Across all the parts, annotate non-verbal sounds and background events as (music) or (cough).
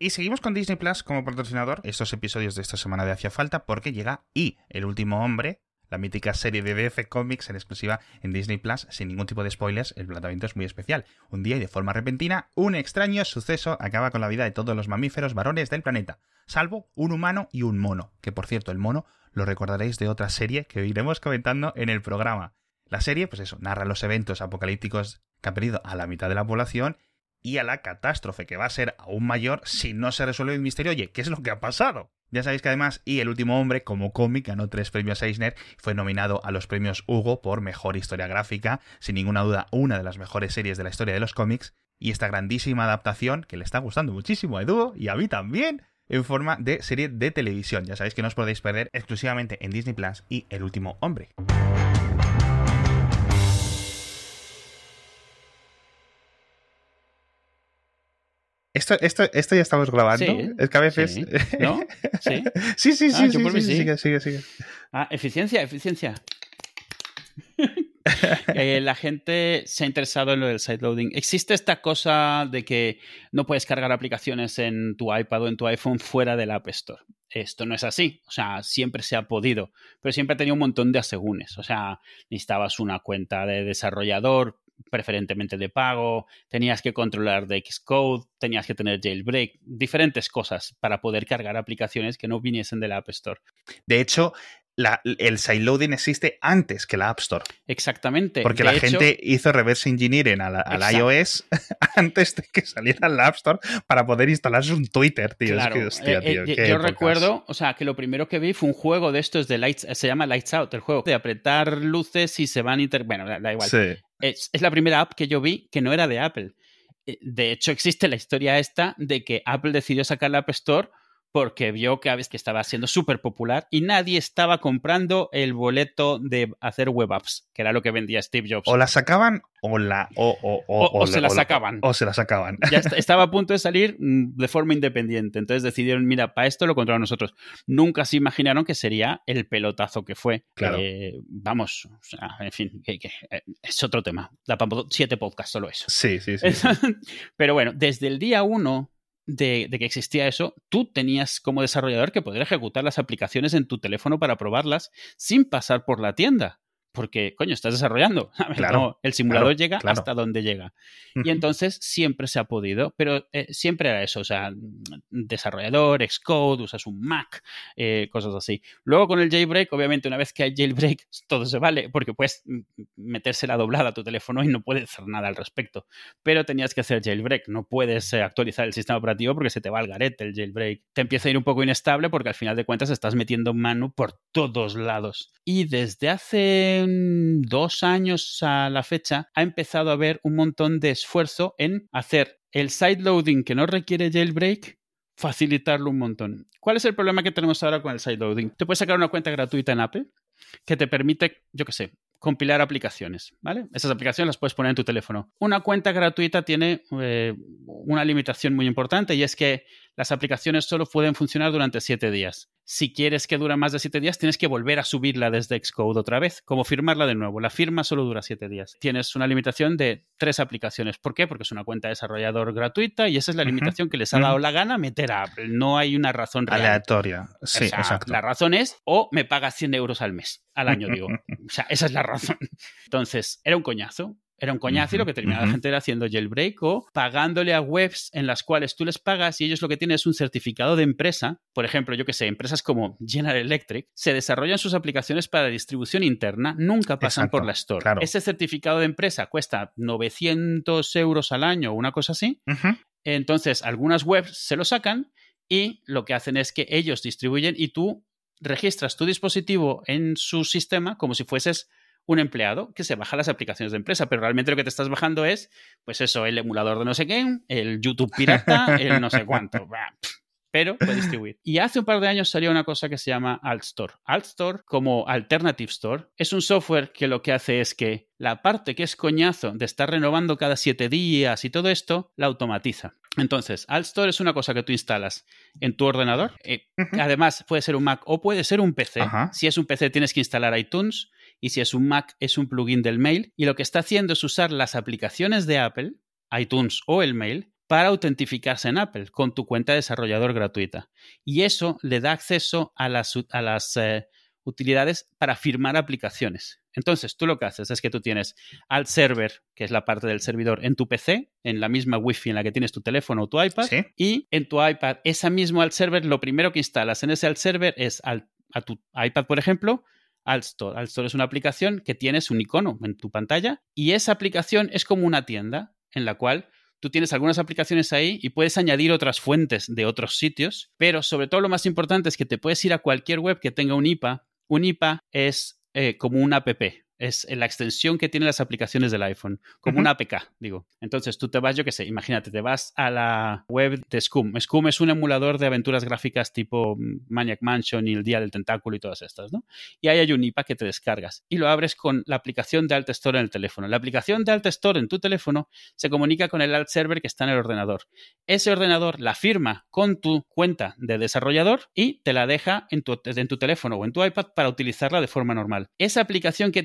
Y seguimos con Disney Plus como patrocinador estos episodios de esta semana de Hacia Falta porque llega Y, el último hombre, la mítica serie de DC Comics en exclusiva en Disney Plus, sin ningún tipo de spoilers, el planteamiento es muy especial. Un día y de forma repentina, un extraño suceso acaba con la vida de todos los mamíferos varones del planeta, salvo un humano y un mono, que por cierto, el mono lo recordaréis de otra serie que iremos comentando en el programa. La serie, pues eso, narra los eventos apocalípticos que han perdido a la mitad de la población y a la catástrofe que va a ser aún mayor si no se resuelve el misterio. Oye, ¿qué es lo que ha pasado? Ya sabéis que además Y el último hombre, como cómic, ganó tres premios Eisner fue nominado a los premios Hugo por mejor historia gráfica, sin ninguna duda una de las mejores series de la historia de los cómics, y esta grandísima adaptación que le está gustando muchísimo a Edu y a mí también, en forma de serie de televisión. Ya sabéis que no os podéis perder exclusivamente en Disney Plus y El último hombre. Esto, esto, esto ya estamos grabando. Sí, es que a veces. sí. (laughs) ¿No? Sí. sí, (laughs) sí, sí, Ah, yo sí, por mí sí, sí. sigue, sigue, sigue. Ah, eficiencia, eficiencia. (laughs) Eh, la gente se ha interesado en lo del sideloading. ¿Existe esta cosa de que no puedes cargar aplicaciones en tu iPad o en tu iPhone fuera del App Store? Esto no es así. O sea, siempre se ha podido, pero siempre ha tenido un montón de asegúnes. O sea, necesitabas una cuenta de desarrollador, preferentemente de pago, tenías que controlar de Xcode, tenías que tener jailbreak, diferentes cosas para poder cargar aplicaciones que no viniesen de la App Store. De hecho, la- el sideloading existe antes que la App Store. Exactamente. Porque De la hecho, gente hizo reverse engineering al, al iOS (laughs) antes de que saliera la App Store para poder instalarse un Twitter, tío. Claro, Es que, hostia, eh, tío, eh, yo épocas. recuerdo, o sea, que lo primero que vi fue un juego de estos de Lights, se llama Lights Out, el juego, de apretar luces y se van inter... Bueno, da, da igual. Sí. Es, la primera app que yo vi que no era de Apple. Eh, De hecho, existe la historia esta de que Apple decidió sacar la App Store porque vio que, que estaba siendo súper popular y nadie estaba comprando el boleto de hacer web apps, que era lo que vendía Steve Jobs. O la sacaban o la. O, o, o, O- se la sacaban. O se la sacaban. ya est- (laughs) estaba a punto de salir mm, de forma independiente. Entonces decidieron, mira, para esto lo controlamos nosotros. Nunca se imaginaron que sería el pelotazo que fue. Claro. Eh, vamos, o sea, en fin, que- que, eh, es otro tema. Da para siete podcasts solo eso. Sí, sí, sí. sí. (laughs) Pero bueno, desde el día uno de, de que existía eso, tú tenías como desarrollador que poder ejecutar las aplicaciones en tu teléfono para probarlas sin pasar por la tienda. Porque, coño, estás desarrollando. (laughs) Claro, No, el simulador claro, llega claro. hasta donde llega. Y entonces siempre se ha podido, pero eh, siempre era eso, o sea, desarrollador, Xcode, usas un Mac, eh, cosas así. Luego con el jailbreak, obviamente una vez que hay jailbreak, (laughs) todo se vale, porque puedes mm, metérsela doblada a tu teléfono y no puedes hacer nada al respecto. Pero tenías que hacer jailbreak, no puedes eh, actualizar el sistema operativo porque se te va al garete el jailbreak. Te empieza a ir un poco inestable porque al final de cuentas estás metiendo mano por todos lados. Y desde hace dos años a la fecha ha empezado a haber un montón de esfuerzo en hacer el sideloading que no requiere jailbreak facilitarlo un montón. ¿Cuál es el problema que tenemos ahora con el sideloading? Te puedes sacar una cuenta gratuita en Apple que te permite, yo qué sé, compilar aplicaciones, ¿vale? Esas aplicaciones las puedes poner en tu teléfono. Una cuenta gratuita tiene eh, una limitación muy importante y es que las aplicaciones solo pueden funcionar durante siete días. Si quieres que dure más de siete días, tienes que volver a subirla desde Xcode otra vez, como firmarla de nuevo. La firma solo dura siete días. Tienes una limitación de tres aplicaciones. ¿Por qué? Porque es una cuenta de desarrollador gratuita y esa es la limitación que les ha dado la gana meter a Apple. No hay una razón real. Aleatoria. Sí, O sea, exacto. La razón es, o me pagas 100 euros al mes, al año, (laughs) digo. O sea, esa es la razón. Entonces, era un coñazo. Era un coñazo y lo que terminaba la gente era haciendo jailbreak o pagándole a webs en las cuales tú les pagas y ellos lo que tienen es un certificado de empresa. Por ejemplo, yo que sé, empresas como General Electric se desarrollan sus aplicaciones para distribución interna, nunca pasan Exacto, por la store. claro. Ese certificado de empresa cuesta 900 euros al año o una cosa así. Entonces, algunas webs se lo sacan y lo que hacen es que ellos distribuyen y tú registras tu dispositivo en su sistema como si fueses un empleado que se baja las aplicaciones de empresa, pero realmente lo que te estás bajando es, pues eso, el emulador de no sé qué, el YouTube pirata, el no sé cuánto. (laughs) Pero puede distribuir. Y hace un par de años salió una cosa que se llama AltStore. AltStore, como Alternative Store, es un software que lo que hace es que la parte que es coñazo de estar renovando cada siete días y todo esto, la automatiza. Entonces, AltStore es una cosa que tú instalas en tu ordenador. Eh. Además, puede ser un Mac o puede ser un PC. Si es un PC, tienes que instalar iTunes. Y si es un Mac, es un plugin del mail. Y lo que está haciendo es usar las aplicaciones de Apple, iTunes o el mail, para autentificarse en Apple con tu cuenta de desarrollador gratuita. Y eso le da acceso a las, a las eh, utilidades para firmar aplicaciones. Entonces, tú lo que haces es que tú tienes al server, que es la parte del servidor, en tu PC, en la misma Wi-Fi en la que tienes tu teléfono o tu iPad, y en tu iPad, esa mismo alt server, lo primero que instalas en ese alt server es a tu iPad, por ejemplo, Altstore. Altstore es una aplicación que tienes un icono en tu pantalla y esa aplicación es como una tienda en la cual tú tienes algunas aplicaciones ahí y puedes añadir otras fuentes de otros sitios, pero sobre todo lo más importante es que te puedes ir a cualquier web que tenga un IPA. Un IPA es eh, como un app, es la extensión que tienen las aplicaciones del iPhone, como una APK, digo. Entonces tú te vas, yo qué sé, imagínate, te vas a la web de Scum. Scum es un emulador de aventuras gráficas tipo Maniac Mansion y el Día del Tentáculo y todas estas, ¿no? Y ahí hay un IPA que te descargas y lo abres con la aplicación de Alt Store en el teléfono. La aplicación de Alt Store en tu teléfono se comunica con el Alt Server que está en el ordenador. Ese ordenador la firma con tu cuenta de desarrollador y te la deja en tu, en tu teléfono o en tu iPad para utilizarla de forma normal. Esa aplicación que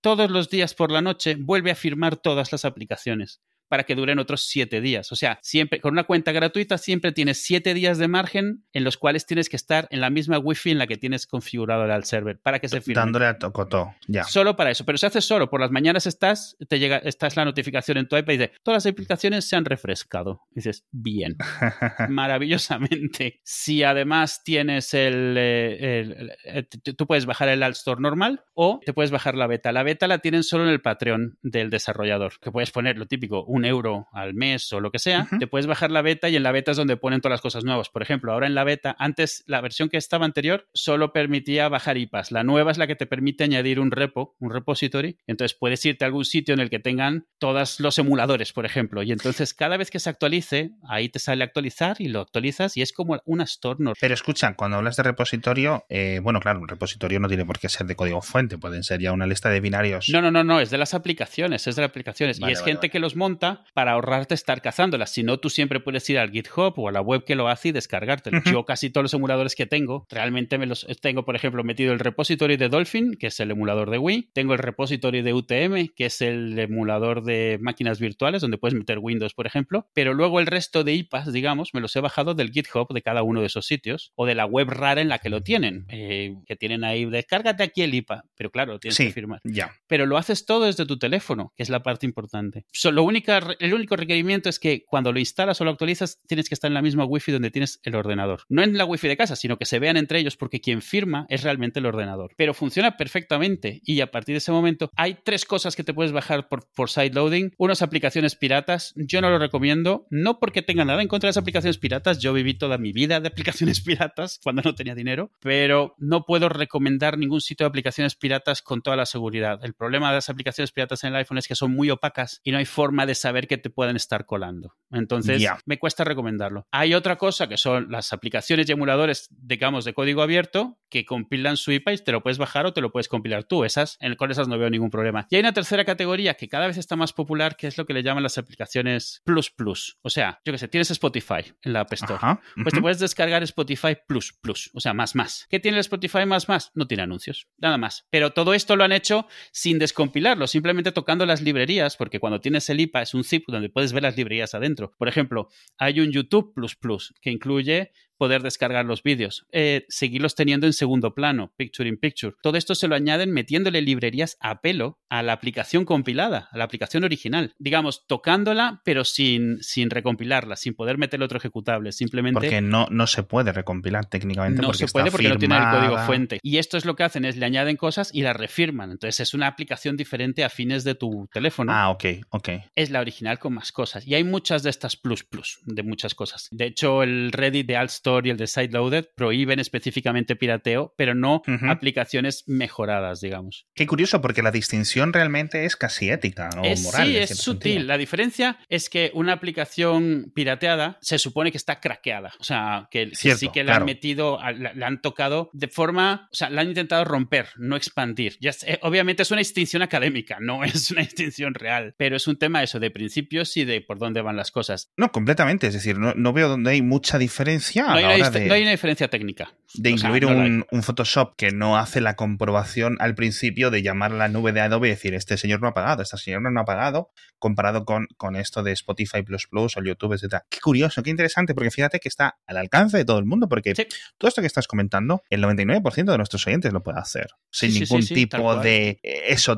todos los días por la noche vuelve a firmar todas las aplicaciones para que duren otros siete días. O sea, siempre con una cuenta gratuita siempre tienes siete días de margen en los cuales tienes que estar en la misma wifi en la que tienes configurado el server para que se firme. Dándole a tocotó, ya. Solo para eso, pero se hace solo. Por las mañanas estás, te llega, estás la notificación en tu iPad y dice, todas las aplicaciones se han refrescado. dices, bien, (laughs) maravillosamente. Si además tienes el, eh, eh, tú puedes bajar el Alt Store normal o te puedes bajar la beta. La beta la tienen solo en el Patreon del desarrollador, que puedes poner lo típico, un euro al mes o lo que sea, te puedes bajar la beta y en la beta es donde ponen todas las cosas nuevas. Por ejemplo, ahora en la beta, antes la versión que estaba anterior solo permitía bajar IPAs. La nueva es la que te permite añadir un repo, un repository. Entonces puedes irte a algún sitio en el que tengan todos los emuladores, por ejemplo. Y entonces cada vez que se actualice, ahí te sale actualizar y lo actualizas y es como una store Pero escucha, cuando hablas de repositorio, eh, bueno, claro, un repositorio no tiene por qué ser de código fuente, pueden ser ya una lista de binarios. No, no, no, no, es de las aplicaciones, es de las aplicaciones. y es gente que los monta para ahorrarte estar cazándolas. Si no, tú siempre puedes ir al GitHub o a la web que lo hace y descargártelo. Yo casi todos los emuladores que tengo, realmente me los tengo, por ejemplo, metido el repository de Dolphin, que es el emulador de Wii. Tengo el repository de UTM, que es el emulador de máquinas virtuales, donde puedes meter Windows, por ejemplo. Pero luego el resto de IPAs, digamos, me los he bajado del GitHub de cada uno de esos sitios o de la web rara en la que lo tienen. Eh, que tienen ahí, descárgate aquí el IPA. Pero claro, tienes que firmar. Ya. Pero lo haces todo desde tu teléfono, que es la parte importante. Solo única, el único requerimiento es que cuando lo instalas o lo actualizas, tienes que estar en la misma wifi donde tienes el ordenador. No en la wifi de casa, sino que se vean entre ellos porque quien firma es realmente el ordenador. Pero funciona perfectamente y a partir de ese momento hay tres cosas que te puedes bajar por, por sideloading. Unas aplicaciones piratas, yo no lo recomiendo, no porque tenga nada en contra de las aplicaciones piratas, yo viví toda mi vida de aplicaciones (laughs) piratas cuando no tenía dinero, pero no puedo recomendar ningún sitio de aplicaciones piratas con toda la seguridad. El problema de las aplicaciones piratas en el iPhone es que son muy opacas y no hay forma de saber que te pueden estar colando. Entonces, me cuesta recomendarlo. Hay otra cosa que son las aplicaciones y emuladores, digamos, de código abierto que compilan su IPA y te lo puedes bajar o te lo puedes compilar tú. Esas, con esas no veo ningún problema. Y hay una tercera categoría que cada vez está más popular, que es lo que le llaman las aplicaciones Plus Plus. O sea, yo que sé, tienes Spotify en la App Store. Pues te puedes descargar Spotify Plus Plus, o sea, más más. ¿Qué tiene el Spotify más más? No tiene anuncios, nada más. Pero todo esto lo han hecho sin descompilarlo, simplemente tocando las librerías, porque cuando tienes el IPA es un zip donde puedes ver las librerías adentro. Por ejemplo, hay un YouTube Plus Plus que incluye poder descargar los vídeos, eh, seguirlos teniendo en segundo plano, picture in picture. Todo esto se lo añaden metiéndole librerías a pelo a la aplicación compilada, a la aplicación original. Digamos, tocándola, pero sin, sin recompilarla, sin poder meterle otro ejecutable, simplemente... Porque no, no se puede recompilar técnicamente. No se puede porque no tiene el código fuente. Y esto es lo que hacen, es le añaden cosas y las refirman. Entonces es una aplicación diferente a fines de tu teléfono. Ah, ok, ok. Es la original con más cosas. Y hay muchas de estas plus plus, de muchas cosas. De hecho, el Reddit de Alstom y el de Sideloaded prohíben específicamente pirateo, pero no aplicaciones mejoradas, digamos. Qué curioso, porque la distinción realmente es casi ética o moral. Sí, es sutil. La diferencia es que una aplicación pirateada se supone que está craqueada. O sea, que, sí que la han metido, la, han tocado de forma, o sea, la han intentado romper, no expandir. Ya eh, obviamente es una distinción académica, no (laughs) es una distinción real, pero es un tema eso de principios y de por dónde van las cosas. No, completamente. Es decir, no, no veo dónde hay mucha diferencia no, hay la hora una, de, no hay una diferencia técnica. de O sea, incluir no un, un Photoshop que no hace la comprobación al principio de llamar a la nube de Adobe y decir, este señor no ha pagado, esta señora no ha pagado, comparado con, con esto de Spotify Plus Plus o YouTube, etc. Qué curioso, qué interesante, porque fíjate que está al alcance de todo el mundo, porque Sí. todo esto que estás comentando, el 99% de nuestros oyentes lo puede hacer, sin Sí, ningún sí, tipo de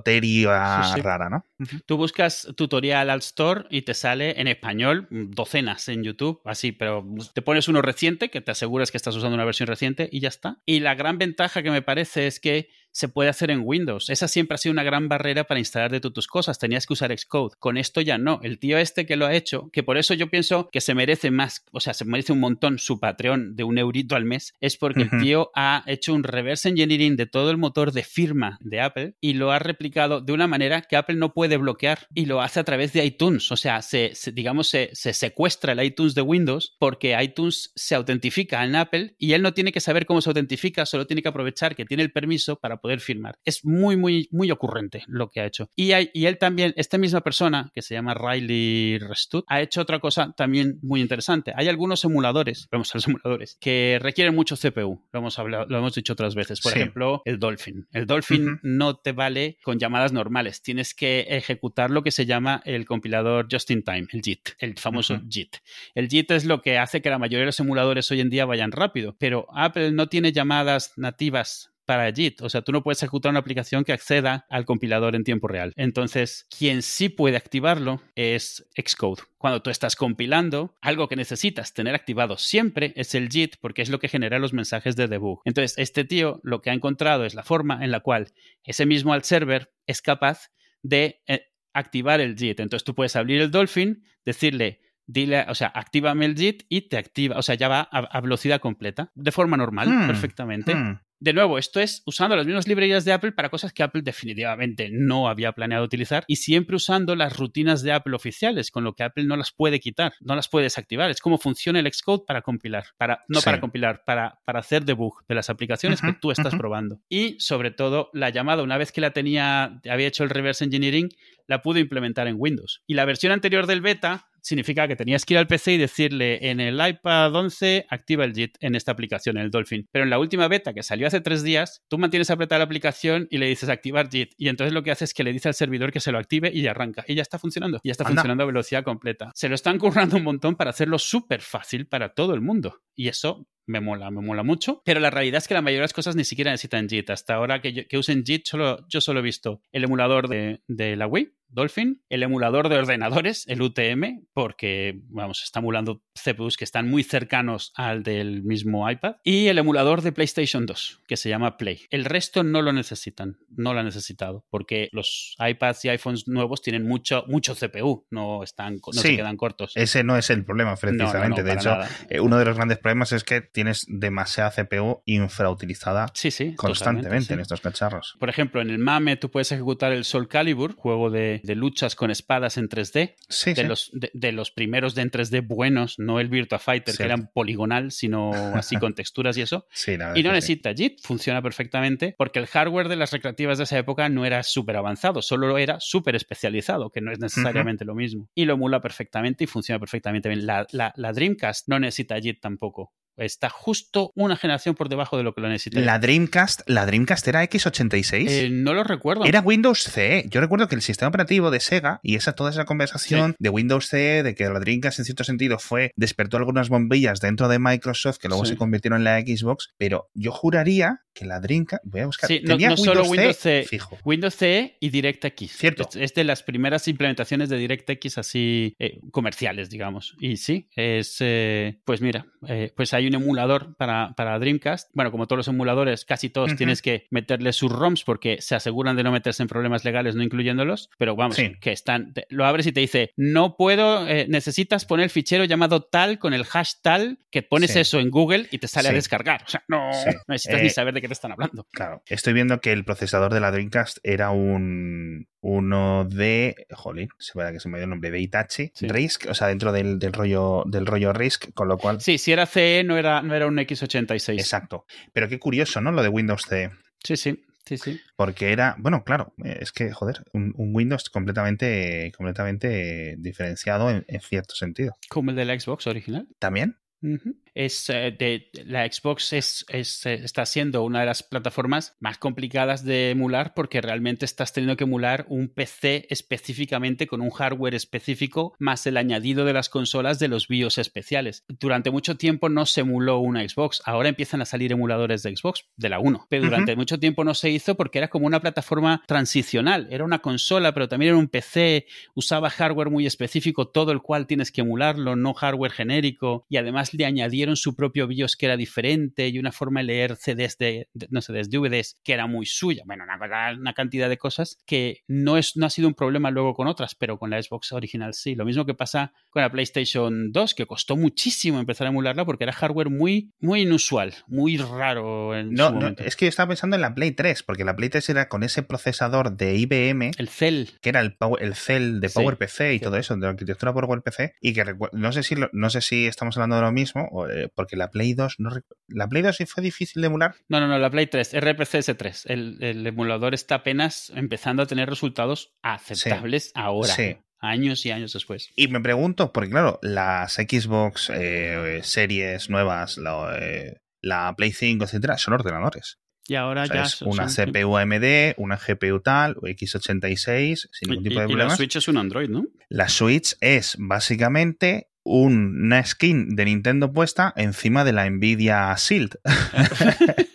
esotería rara, ¿no? Tú buscas tutorial al store y te sale en español docenas en YouTube, así, pero te pones uno reciente que te aseguras que estás usando una versión reciente y ya está. Y la gran ventaja que me parece es que se puede hacer en Windows. Esa siempre ha sido una gran barrera para instalar de tú tus cosas. Tenías que usar Xcode. Con esto ya no. El tío este que lo ha hecho, que por eso yo pienso que se merece más, o sea, se merece un montón su Patreon de un eurito al mes, es porque Ujú. el tío ha hecho un reverse engineering de todo el motor de firma de Apple y lo ha replicado de una manera que Apple no puede bloquear y lo hace a través de iTunes. O sea, se, se- digamos, se, se secuestra el iTunes de Windows porque iTunes se autentifica en Apple y él no tiene que saber cómo se autentifica, solo tiene que aprovechar que tiene el permiso para poder firmar. Es muy, muy, muy ocurrente lo que ha hecho. Y, hay- y él también, esta misma persona, que se llama Riley Restud, ha hecho otra cosa también muy interesante. Hay algunos emuladores, vamos a los (laughs) emuladores, que requieren mucho CPU. Lo hemos, hablado, lo hemos dicho otras veces. Por Sí. ejemplo, el Dolphin. El Dolphin no te vale con llamadas normales. Tienes que ejecutar lo que se llama el compilador Just in Time, el JIT, el famoso. JIT. El JIT es lo que hace que la mayoría de los emuladores hoy en día vayan rápido, pero Apple no tiene llamadas nativas para JIT. O sea, tú no puedes ejecutar una aplicación que acceda al compilador en tiempo real. Entonces, quien sí puede activarlo es Xcode. Cuando tú estás compilando, algo que necesitas tener activado siempre es el JIT porque es lo que genera los mensajes de debug. Entonces, este tío lo que ha encontrado es la forma en la cual ese mismo alt server es capaz de eh, activar el JIT. Entonces, tú puedes abrir el Dolphin, decirle dile, o sea, actívame el JIT y te activa, o sea, ya va a, a velocidad completa, de forma normal, Hmm, perfectamente. Hmm. De nuevo, esto es usando las mismas librerías de Apple para cosas que Apple definitivamente no había planeado utilizar y siempre usando las rutinas de Apple oficiales, con lo que Apple no las puede quitar, no las puede desactivar. Es como funciona el Xcode para compilar, para, no Sí. para compilar, para, para hacer debug de las aplicaciones que tú estás probando. Y sobre todo, la llamada, una vez que la tenía, había hecho el reverse engineering, la pudo implementar en Windows. Y la versión anterior del beta significa que tenías que ir al PC y decirle en el iPad 11 activa el JIT en esta aplicación, en el Dolphin. Pero en la última beta que salió hace tres días, tú mantienes apretada la aplicación y le dices activar JIT. Y entonces lo que hace es que le dice al servidor que se lo active y ya arranca. Y ya está funcionando. Y ya está Anda. funcionando a velocidad completa. Se lo están currando un montón para hacerlo súper fácil para todo el mundo. Y eso me mola, me mola mucho. Pero la realidad es que la mayoría de las cosas ni siquiera necesitan JIT. Hasta ahora que, yo- que usen JIT, solo, yo solo he visto el emulador de, de la Wii, Dolphin, el emulador de ordenadores, el UTM, porque, vamos, está emulando CPUs que están muy cercanos al del mismo iPad, y el emulador de PlayStation 2, que se llama Play. El resto no lo necesitan, no lo han necesitado, porque los iPads y iPhones nuevos tienen mucho, mucho CPU, no, están, no se quedan cortos. Ese no es el problema, no, precisamente. no, de hecho, nada. eh, uno de los grandes problemas es que tienes demasiada CPU infrautilizada Sí, sí. constantemente sí. en estos cacharros. Por ejemplo, en el MAME tú puedes ejecutar el Soul Calibur, juego de, de luchas con espadas en 3D, Sí, de, los, de, de los primeros de en 3D buenos, no el Virtua Fighter, que eran poligonal, sino así con (laughs) texturas y eso. Y no necesita JIT, funciona perfectamente, porque el hardware de las recreativas de esa época no era súper avanzado, solo era súper especializado, que no es necesariamente lo mismo. Y lo emula perfectamente y funciona perfectamente bien. La, la- la Dreamcast no necesita JIT tampoco. Está justo una generación por debajo de lo que lo. La Dreamcast, la Dreamcast era x86. Eh, no lo recuerdo. Era Windows CE. Yo recuerdo que el sistema operativo de Sega y esa toda esa conversación de Windows CE, de que la Dreamcast en cierto sentido fue, despertó algunas bombillas dentro de Microsoft que luego Sí. se convirtieron en la Xbox, pero yo juraría que la Dreamcast, voy a buscar, Sí, no- no solo Windows CE, fijo. Windows CE y DirectX. Cierto. Es, es de las primeras implementaciones de DirectX así eh, comerciales, digamos. Y sí, es. eh, pues mira, eh, pues hay un emulador para, para Dreamcast. Bueno, como todos los emuladores, casi todos Ujú. tienes que meterle sus ROMs porque se aseguran de no meterse en problemas legales no incluyéndolos. Pero vamos, Sí. que están. te- lo abres y te dice: No puedo, necesitas poner el fichero llamado tal con el hash tal, que pones Sí. eso en Google y te sale a descargar. O sea, no, no necesitas ni saber de qué te están hablando. Claro. Estoy viendo que el procesador de la Dreamcast era un uno de. Jolín, se ve que se me dio el nombre de Itachi. Sí. RISC, o sea, dentro del, del rollo del rollo RISC, con lo cual. Sí, si era CE no era, no era un X86. Exacto. Pero qué curioso, ¿no? Lo de Windows CE. Sí, sí, sí, sí. Porque era, bueno, claro, eh, es que, joder, un, un Windows completamente, completamente diferenciado en, en cierto sentido. Como el de la Xbox original. ¿También? Ujú. Es eh, de, la Xbox es, es, eh, está siendo una de las plataformas más complicadas de emular porque realmente estás teniendo que emular un PC específicamente con un hardware específico más el añadido de las consolas de los BIOS especiales. Durante mucho tiempo no se emuló una Xbox, ahora empiezan a salir emuladores de Xbox, de la 1, pero durante mucho tiempo no se hizo porque era como una plataforma transicional, era una consola, pero también era un PC, usaba hardware muy específico, todo el cual tienes que emularlo, no hardware genérico, y además le su propio BIOS que era diferente y una forma de leer CDs de, no sé, de DVDs que era muy suya. Bueno, una, una cantidad de cosas que no, es, no ha sido un problema luego con otras, pero con la Xbox original sí. Lo mismo que pasa con la PlayStation 2, que costó muchísimo empezar a emularla porque era hardware muy, muy inusual, muy raro en no, su. No, es que yo estaba pensando en la Play 3, porque la Play 3 era con ese procesador de IBM. El Cell. Que era el, el Cell de PowerPC y sí. todo eso, de la arquitectura PowerPC. Y que no sé si, no sé si estamos hablando de lo mismo, porque la Play 2, no, ¿la Play 2 sí fue difícil de emular? No, no, no, la Play 3, RPCS3. El, el emulador está apenas empezando a tener resultados aceptables sí. ahora. Sí años y años después. Y me pregunto, porque claro, las Xbox eh, series nuevas, la, eh, la, Play 5, etcétera, son ordenadores. Y ahora o sea, ya es son, una CPU AMD, una GPU tal, X86, sin ningún tipo de y problemas. la Switch es un Android, ¿no? La Switch es básicamente una skin de Nintendo puesta encima de la Nvidia Shield. (laughs)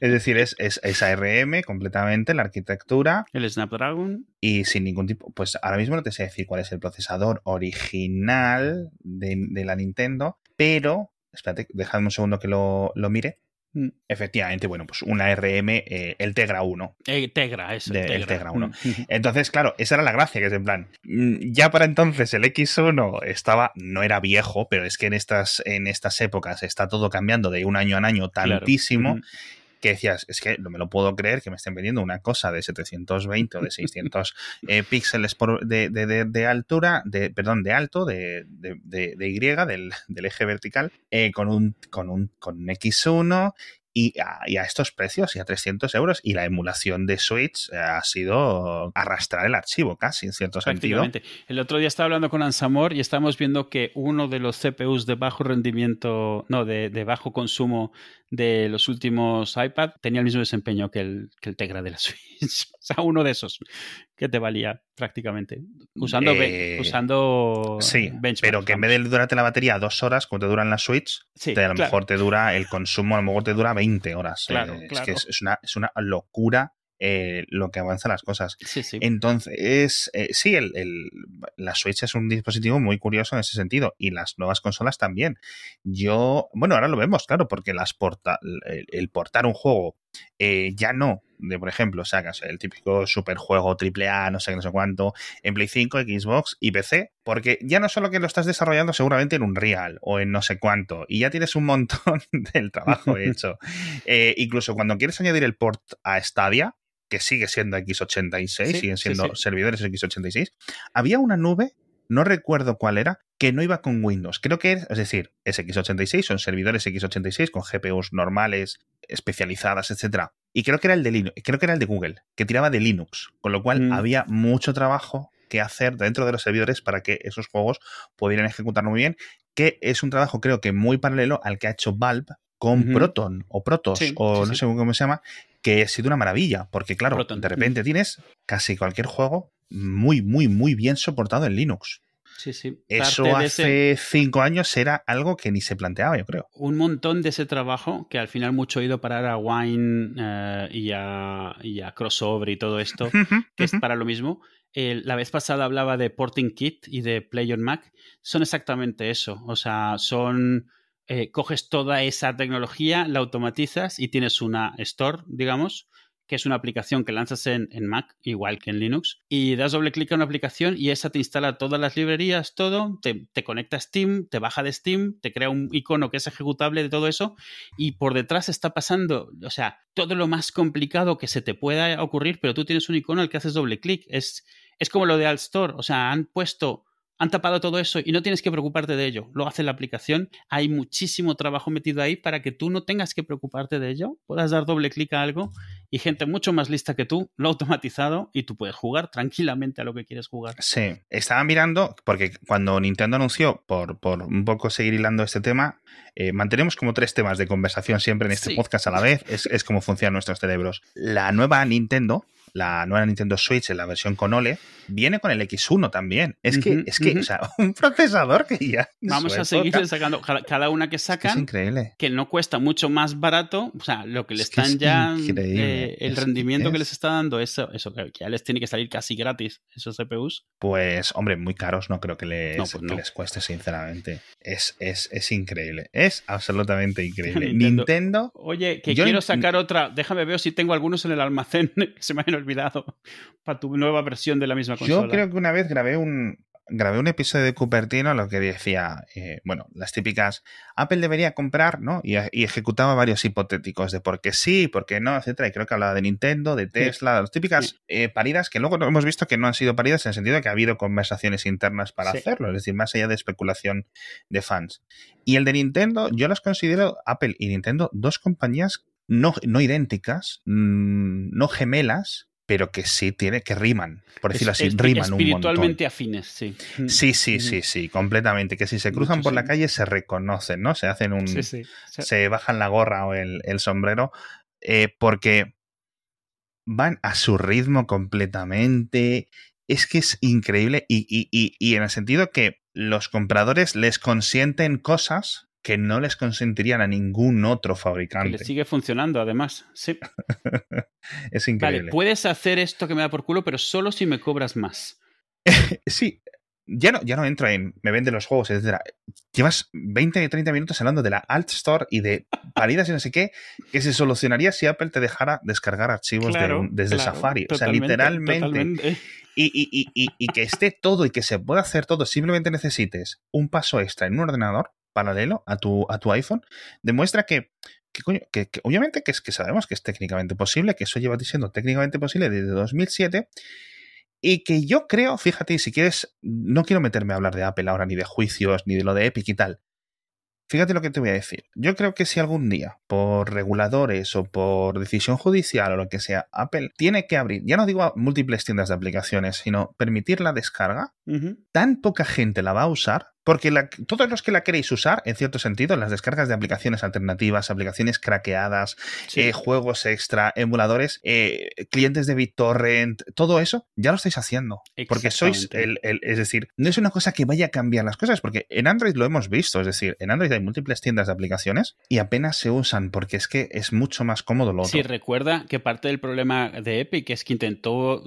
Es decir, es, es, es, ARM completamente, la arquitectura. El Snapdragon. Y sin ningún tipo. Pues ahora mismo no te sé decir cuál es el procesador original de, de la Nintendo, pero. Espérate, dejadme un segundo que lo, lo mire. Mm. Efectivamente, bueno, pues una RM, eh, el Tegra 1. Eh, Tegra, eso. De, Tegra. El Tegra 1. (laughs) Entonces, claro, esa era la gracia, que es en plan, mm, ya para entonces el X1 estaba, no era viejo, pero es que en estas, en estas épocas está todo cambiando de un año a año tantísimo. Claro. Que decías, es que no me lo puedo creer que me estén vendiendo una cosa de 720 o de 600 (laughs) eh, píxeles por, de, de, de, de, altura, de, perdón, de alto, de, de Y, del, del, eje vertical, eh, con, un, con, un, con un X1 y a, estos precios y a 300 euros. Y la emulación de Switch ha sido arrastrar el archivo casi, en cierto sentido. El otro día estaba hablando con Ansamor y estamos viendo que uno de los CPUs de bajo rendimiento, no, de, de bajo consumo de los últimos iPad tenía el mismo desempeño que el, que el Tegra de la (laughs) Switch. o sea, uno de esos que te valía prácticamente. Usando, eh, usando sí, pero que en vez de durarte la batería dos horas, como te duran la Switch, sí, te, a lo claro. mejor te dura el consumo, a lo mejor te dura 20 horas. Claro, eh, claro. Es que es, es, una, es una locura eh, lo que avanzan las cosas. Sí, sí. Entonces, eh, sí, el, el, la Switch es un dispositivo muy curioso en ese sentido y las nuevas consolas también. Yo, bueno, ahora lo vemos, claro, porque las porta, el, el portar un juego eh, ya no de, por ejemplo, sacas el típico superjuego AAA, no sé qué, no sé cuánto, en Play 5, Xbox y PC, porque ya no solo que lo estás desarrollando seguramente en un Real o en no sé cuánto, y ya tienes un montón (laughs) del trabajo (laughs) hecho. Eh, incluso cuando quieres añadir el port a Stadia, que sigue siendo X86, sí, siguen siendo sí, sí. servidores X86, había una nube, no recuerdo cuál era, que no iba con Windows. Creo que es, es decir, es X86, son servidores X86 con GPUs normales, especializadas, etcétera. Y creo que era el de Linux, creo que era el de Google, que tiraba de Linux, con lo cual mm. había mucho trabajo que hacer dentro de los servidores para que esos juegos pudieran ejecutarlo muy bien, que es un trabajo creo que muy paralelo al que ha hecho Valve con uh -huh. Proton o Protos sí, o sí, no sí. sé cómo se llama, que ha sido una maravilla, porque claro, Proton. de repente tienes casi cualquier juego muy, muy, muy bien soportado en Linux. Sí, sí. Eso Parte hace ese- cinco años era algo que ni se planteaba, yo creo. un montón de ese trabajo que al final mucho ha ido parar a Wine eh, y, a, y a Crossover y todo esto, (laughs) que es para lo mismo. Eh, la vez pasada hablaba de Porting Kit y de Play on Mac. Son exactamente eso. O sea, son. Eh, coges toda esa tecnología, la automatizas y tienes una store, digamos, que es una aplicación que lanzas en, en Mac, igual que en Linux, y das doble clic a una aplicación y esa te instala todas las librerías, todo, te, te conecta a Steam, te baja de Steam, te crea un icono que es ejecutable de todo eso, y por detrás está pasando, o sea, todo lo más complicado que se te pueda ocurrir, pero tú tienes un icono al que haces doble clic. Es, es como lo de Alt Store, o sea, han puesto han tapado todo eso y no tienes que preocuparte de ello. Lo hace la aplicación. Hay muchísimo trabajo metido ahí para que tú no tengas que preocuparte de ello. Puedas dar doble clic a algo y gente mucho más lista que tú lo ha automatizado y tú puedes jugar tranquilamente a lo que quieres jugar. Sí, estaba mirando, porque cuando Nintendo anunció, por, por un poco seguir hilando este tema, eh, mantenemos como tres temas de conversación siempre en este podcast a la vez, es, es como funcionan nuestros cerebros. La nueva Nintendo la nueva Nintendo Switch en la versión con OLED viene con el X1 también. Es que, es que, o sea, (laughs) un procesador que ya. Vamos a seguir sacando cada una que sacan. Es, increíble. Que no cuesta mucho más barato. O sea, lo que le están ya. Eh, el rendimiento que les está dando, eso, eso que ya les tiene que salir casi gratis, esos CPUs. Pues, hombre, muy caros no creo que les, pues les cueste, sinceramente. Es, es, es increíble. Es absolutamente increíble. (laughs) Nintendo. Oye, que quiero sacar otra. Déjame ver si tengo algunos en el almacén (laughs) que se me han olvidado (laughs) para tu nueva versión de la misma consola. Yo creo que una vez grabé un, grabé un episodio de Cupertino en lo que decía, eh, bueno, las típicas, Apple debería comprar, ¿no? Y, ejecutaba varios hipotéticos de por qué sí, por qué no, etcétera. Y creo que hablaba de Nintendo, de Tesla, las típicas eh, paridas que luego hemos visto que no han sido paridas en el sentido de que ha habido conversaciones internas para hacerlo, es decir, más allá de especulación de fans. Y el de Nintendo, yo las considero, Apple y Nintendo, dos compañías no, no idénticas, mm, no gemelas, pero que sí tiene, que riman, por decirlo así, riman un montón. Espiritualmente afines, sí. Sí, sí, sí, sí, completamente. Que si se cruzan por la calle se reconocen, ¿no? Se hacen un. Se bajan la gorra o el, sombrero, eh, porque van a su ritmo completamente. Es que es increíble y, y, y, y en el sentido que los compradores les consienten cosas que no les consentirían a ningún otro fabricante. Que le sigue funcionando, además. Sí. (laughs) es increíble. Vale, puedes hacer esto que me da por culo, pero solo si me cobras más. (laughs) sí. Ya no, ya no entro en me vende los juegos, etc. Llevas 20 30 minutos hablando de la Alt Store y de paridas y no sé qué, que se solucionaría si Apple te dejara descargar archivos desde Safari. o sea, literalmente. Y, y, y, y, que esté todo y que se pueda hacer todo, simplemente necesites un paso extra en un ordenador paralelo a tu, a tu iPhone, demuestra que, que, obviamente que, es, que sabemos que es técnicamente posible, que eso lleva siendo técnicamente posible desde 2007 y que yo creo, fíjate, si quieres, no quiero meterme a hablar de Apple ahora, ni de juicios, ni de lo de Epic y tal. Fíjate lo que te voy a decir. Yo creo que si algún día, por reguladores o por decisión judicial o lo que sea, Apple tiene que abrir, ya no digo múltiples tiendas de aplicaciones, sino permitir la descarga, tan poca gente la va a usar porque todos los que la queréis usar, en cierto sentido, las descargas de aplicaciones alternativas, aplicaciones craqueadas, eh, juegos extra, emuladores, eh, clientes de BitTorrent, todo eso, ya lo estáis haciendo. Porque sois el, Es decir, no es una cosa que vaya a cambiar las cosas, porque en Android lo hemos visto. Es decir, en Android hay múltiples tiendas de aplicaciones y apenas se usan porque es que es mucho más cómodo lo otro. Sí, recuerda que parte del problema de Epic es que intentó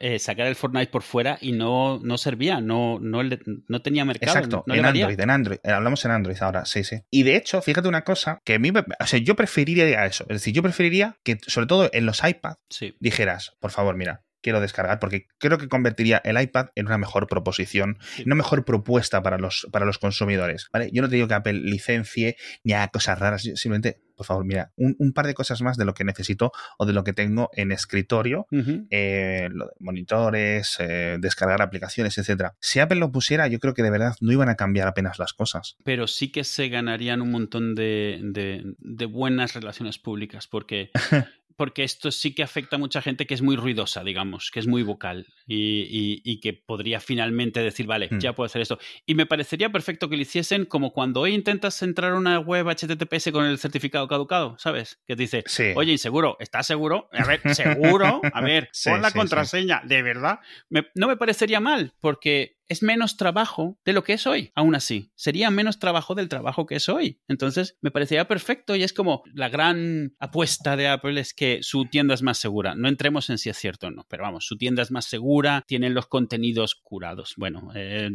eh, sacar el Fortnite por fuera y no, no servía, no, no, no tenía mercado. Exacto, en Android, en Android. Eh, hablamos en Android ahora, sí, sí. Y de hecho, fíjate una cosa, que a mí, o sea, yo preferiría eso. Es decir, yo preferiría que, sobre todo en los iPads, dijeras, por favor, mira, quiero descargar, porque creo que convertiría el iPad en una mejor proposición, una mejor propuesta para los, para los consumidores. ¿vale? Yo no te digo que Apple licencie ni haga cosas raras, simplemente, por favor, mira, un, par de cosas más de lo que necesito o de lo que tengo en escritorio, eh, monitores, eh, descargar aplicaciones, etcétera. Si Apple lo pusiera, yo creo que de verdad no iban a cambiar apenas las cosas. Pero sí que se ganarían un montón de, de buenas relaciones públicas, porque (laughs) porque esto sí que afecta a mucha gente que es muy ruidosa, digamos, que es muy vocal y, que podría finalmente decir, vale, hmm. ya puedo hacer esto. Y me parecería perfecto que lo hiciesen como cuando hoy intentas entrar a una web HTTPS con el certificado caducado, ¿sabes? Que te dice, oye, inseguro, ¿estás seguro? A ver, ¿seguro? A (laughs) ver, pon la contraseña, ¿de verdad? no me parecería mal, porque es menos trabajo de lo que es hoy. Aún así, sería menos trabajo del trabajo que es hoy. Entonces, me parecería perfecto y es como la gran apuesta de Apple es que su tienda es más segura. No entremos en si es cierto o no, pero vamos, su tienda es más segura, tienen los contenidos curados, bueno, eh,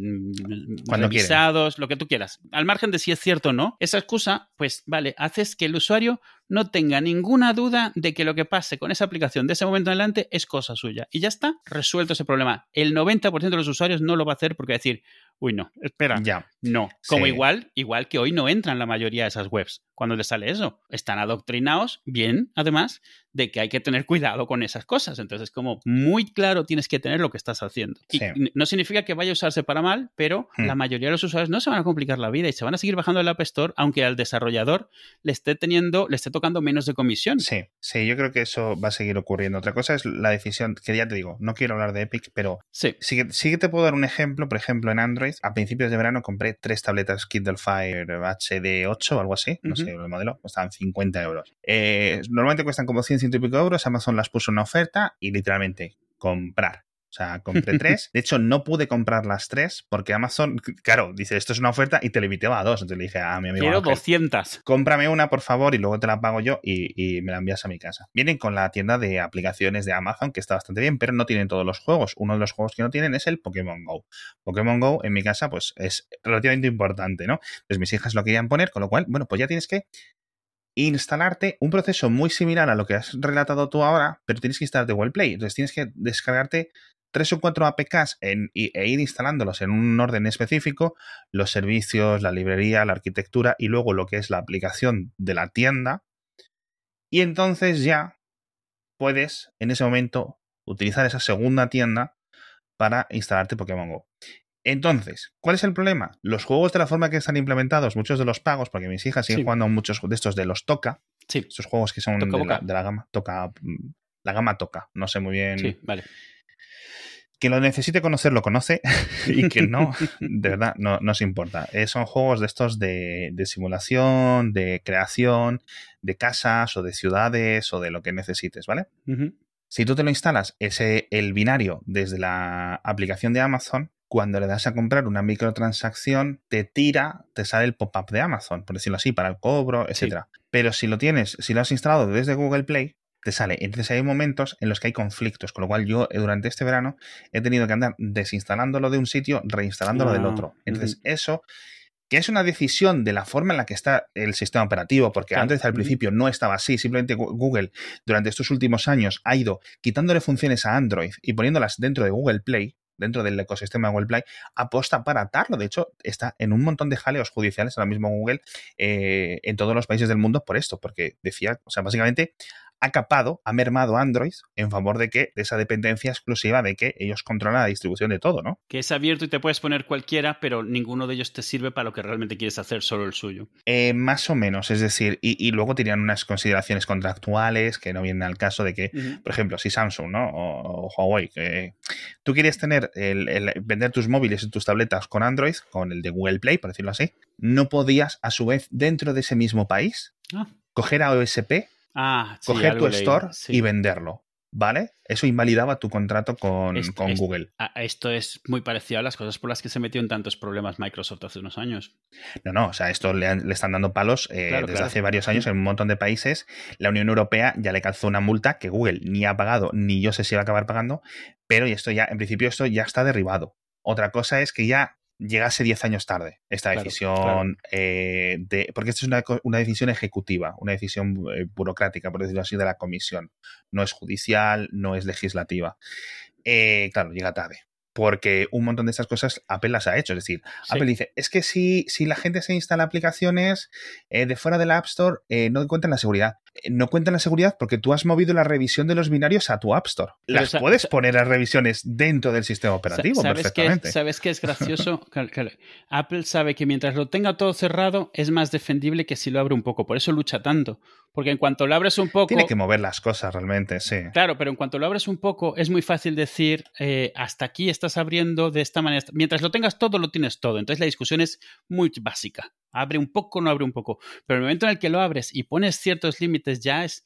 revisados, lo que tú quieras. Al margen de si es cierto o no, esa excusa, pues vale, haces que el usuario no tenga ninguna duda de que lo que pase con esa aplicación de ese momento en adelante es cosa suya. Y ya está, resuelto ese problema. El 90% de los usuarios no lo va a hacer porque decir, uy, no, espera, ya. no. Como igual, igual que hoy no entran la mayoría de esas webs cuando les sale eso. Están adoctrinados, bien, además, de que hay que tener cuidado con esas cosas. Entonces, como muy claro tienes que tener lo que estás haciendo. Y no significa que vaya a usarse para mal, pero hmm. la mayoría de los usuarios no se van a complicar la vida y se van a seguir bajando el App Store, aunque al desarrollador le esté teniendo, le esté tocando menos de comisión. Sí, sí, yo creo que eso va a seguir ocurriendo. Otra cosa es la decisión, que ya te digo, no quiero hablar de Epic, pero sí, sí, sí que te puedo dar un ejemplo. Por ejemplo, en Android, a principios de verano compré tres tabletas Kindle Fire HD8 o algo así, no sé el modelo, costaban 50 euros. Eh, normalmente cuestan como 100, 100 y pico euros, Amazon las puso en oferta y literalmente comprar. O sea, compré tres. De hecho, no pude comprar las tres porque Amazon, claro, dice, esto es una oferta y te limitaba a dos. Entonces le dije a mi amigo. Quiero 200. Cómprame una, por favor, y luego te la pago yo y, me la envías a mi casa. Vienen con la tienda de aplicaciones de Amazon, que está bastante bien, pero no tienen todos los juegos. Uno de los juegos que no tienen es el Pokémon Go. Pokémon Go, en mi casa, pues es relativamente importante, ¿no? Pues mis hijas lo querían poner, con lo cual, bueno, pues ya tienes que instalarte un proceso muy similar a lo que has relatado tú ahora, pero tienes que instalarte Google Play. Entonces tienes que descargarte tres o cuatro APKs e ir instalándolos en un orden específico, los servicios, la librería, la arquitectura y luego lo que es la aplicación de la tienda. Y entonces ya puedes en ese momento utilizar esa segunda tienda para instalarte Pokémon Go. Entonces, ¿cuál es el problema? Los juegos de la forma que están implementados, muchos de los pagos, porque mis hijas siguen jugando muchos de estos de los Toca, sí. estos juegos que son de la, de la, gama Toca, la gama Toca, no sé muy bien. Sí, vale. Quien lo necesite conocer, lo conoce. (laughs) y que no, de verdad, no nos importa. Eh, son juegos de estos de, simulación, de creación, de casas o de ciudades o de lo que necesites, ¿vale? Si tú te lo instalas, ese, el binario desde la aplicación de Amazon, cuando le das a comprar una microtransacción, te tira, te sale el pop-up de Amazon, por decirlo así, para el cobro, etc. Pero si lo tienes, si lo has instalado desde Google Play, te sale. Entonces hay momentos en los que hay conflictos, con lo cual yo eh, durante este verano he tenido que andar desinstalándolo de un sitio, reinstalándolo del otro. Entonces eso, que es una decisión de la forma en la que está el sistema operativo, porque antes al principio no estaba así, simplemente Google durante estos últimos años ha ido quitándole funciones a Android y poniéndolas dentro de Google Play, dentro del ecosistema de Google Play, aposta para atarlo. De hecho, está en un montón de jaleos judiciales ahora mismo Google eh, en todos los países del mundo por esto, porque decía, o sea, básicamente ha capado, ha mermado Android en favor de que de esa dependencia exclusiva de que ellos controlan la distribución de todo, ¿no? Que es abierto y te puedes poner cualquiera, pero ninguno de ellos te sirve para lo que realmente quieres hacer, solo el suyo. Eh, más o menos, es decir, y, luego tenían unas consideraciones contractuales que no vienen al caso de que, por ejemplo, si Samsung, ¿no? O, Huawei, que tú quieres tener el, vender tus móviles y tus tabletas con Android, con el de Google Play, por decirlo así, no podías a su vez dentro de ese mismo país ah. coger a OSP Ah, coger tu store y venderlo. ¿Vale? Eso invalidaba tu contrato con, Google. Esto es muy parecido a las cosas por las que se metió en tantos problemas Microsoft hace unos años. No, no, o sea, esto le, están dando palos eh, desde hace varios años en un (laughs) montón de países. La Unión Europea ya le calzó una multa que Google ni ha pagado, ni yo sé si va a acabar pagando, pero esto ya, en principio, esto ya está derribado. Otra cosa es que ya llegase 10 años tarde esta decisión, eh, de, porque esta es una, decisión ejecutiva, una decisión eh, burocrática, por decirlo así, de la comisión. No es judicial, no es legislativa. Eh, claro, llega tarde porque un montón de estas cosas Apple las ha hecho. Es decir, Apple dice, es que si, si la gente se instala aplicaciones eh, de fuera de la App Store, eh, no cuentan la seguridad. Eh, no cuentan la seguridad porque tú has movido la revisión de los binarios a tu App Store. las puedes poner las revisiones dentro del sistema operativo ¿sabes perfectamente. Que, ¿Sabes qué es (laughs) gracioso? Apple sabe que mientras lo tenga todo cerrado es más defendible que si lo abre un poco. Por eso lucha tanto. Porque en cuanto lo abres un poco... Tiene que mover las cosas realmente, sí. Claro, pero en cuanto lo abres un poco es muy fácil decir, hasta aquí estás abriendo de esta manera. Mientras lo tengas todo, lo tienes todo. Entonces la discusión es muy básica. Abre un poco, no abre un poco. Pero el momento en el que lo abres y pones ciertos límites ya es,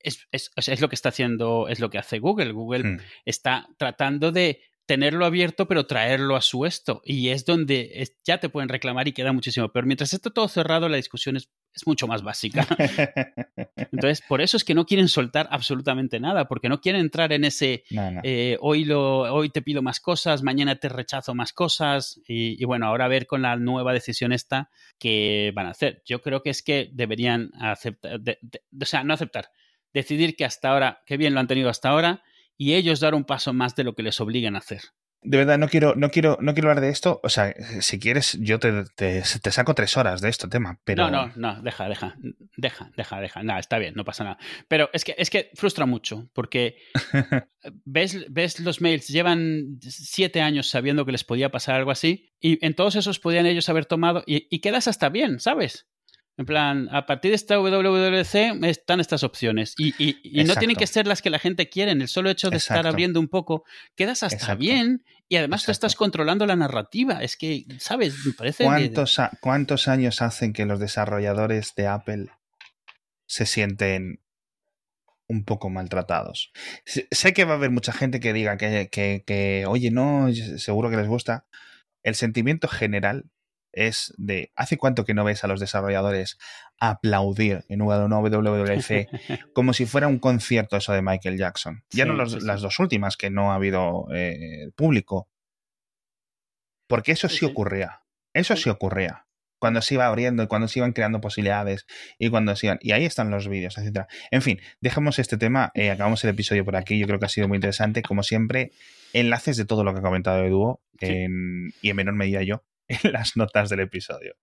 es, es, lo que está haciendo, es lo que hace Google. Google hmm. está tratando de tenerlo abierto, pero traerlo a su esto. Y es donde ya te pueden reclamar y queda muchísimo. Pero mientras esté todo cerrado, la discusión es, mucho más básica. (laughs) Entonces, por eso es que no quieren soltar absolutamente nada, porque no quieren entrar en ese eh, hoy, lo, hoy te pido más cosas, mañana te rechazo más cosas. Y, bueno, ahora a ver con la nueva decisión esta que van a hacer. Yo creo que es que deberían aceptar, o sea, no aceptar, decidir que hasta ahora, que bien lo han tenido hasta ahora y ellos dar un paso más de lo que les obligan a hacer. de verdad, no quiero, no quiero, no quiero hablar de esto. O sea, si quieres, yo te, te, te saco tres horas de este tema, pero. No, no, no, deja, deja, deja, deja, deja. Nada, está bien, no pasa nada. Pero es que, es que frustra mucho, porque (laughs) ves, ves los mails, llevan siete años sabiendo que les podía pasar algo así, y en todos esos podían ellos haber tomado, y, y quedas hasta bien, ¿sabes? En plan, a partir de esta WWDC están estas opciones y, y, y no tienen que ser las que la gente quiere. El solo hecho de Exacto. estar abriendo un poco, quedas hasta Exacto. bien y además tú estás controlando la narrativa. Es que, ¿sabes? Me parece... ¿Cuántos, a- ¿Cuántos años hacen que los desarrolladores de Apple se sienten un poco maltratados? Sé sé que va a haber mucha gente que diga que, que- que, oye, no, seguro que les gusta. El sentimiento general es de, ¿hace cuánto que no ves a los desarrolladores aplaudir en WWDC (laughs) como si fuera un concierto eso de Michael Jackson? Ya Sí, no los- sí, sí. las dos últimas, que no ha habido eh, público. Porque eso Sí, ocurría. Eso sí ocurría. Cuando se iba abriendo y cuando se iban creando posibilidades y cuando se iban. Y ahí están los vídeos, etcétera. En fin, dejemos este tema. eh, acabamos el episodio por aquí. Yo creo que ha sido muy interesante. Como siempre, enlaces de todo lo que ha comentado Edu Sí. en- y en menor medida yo en las notas del episodio.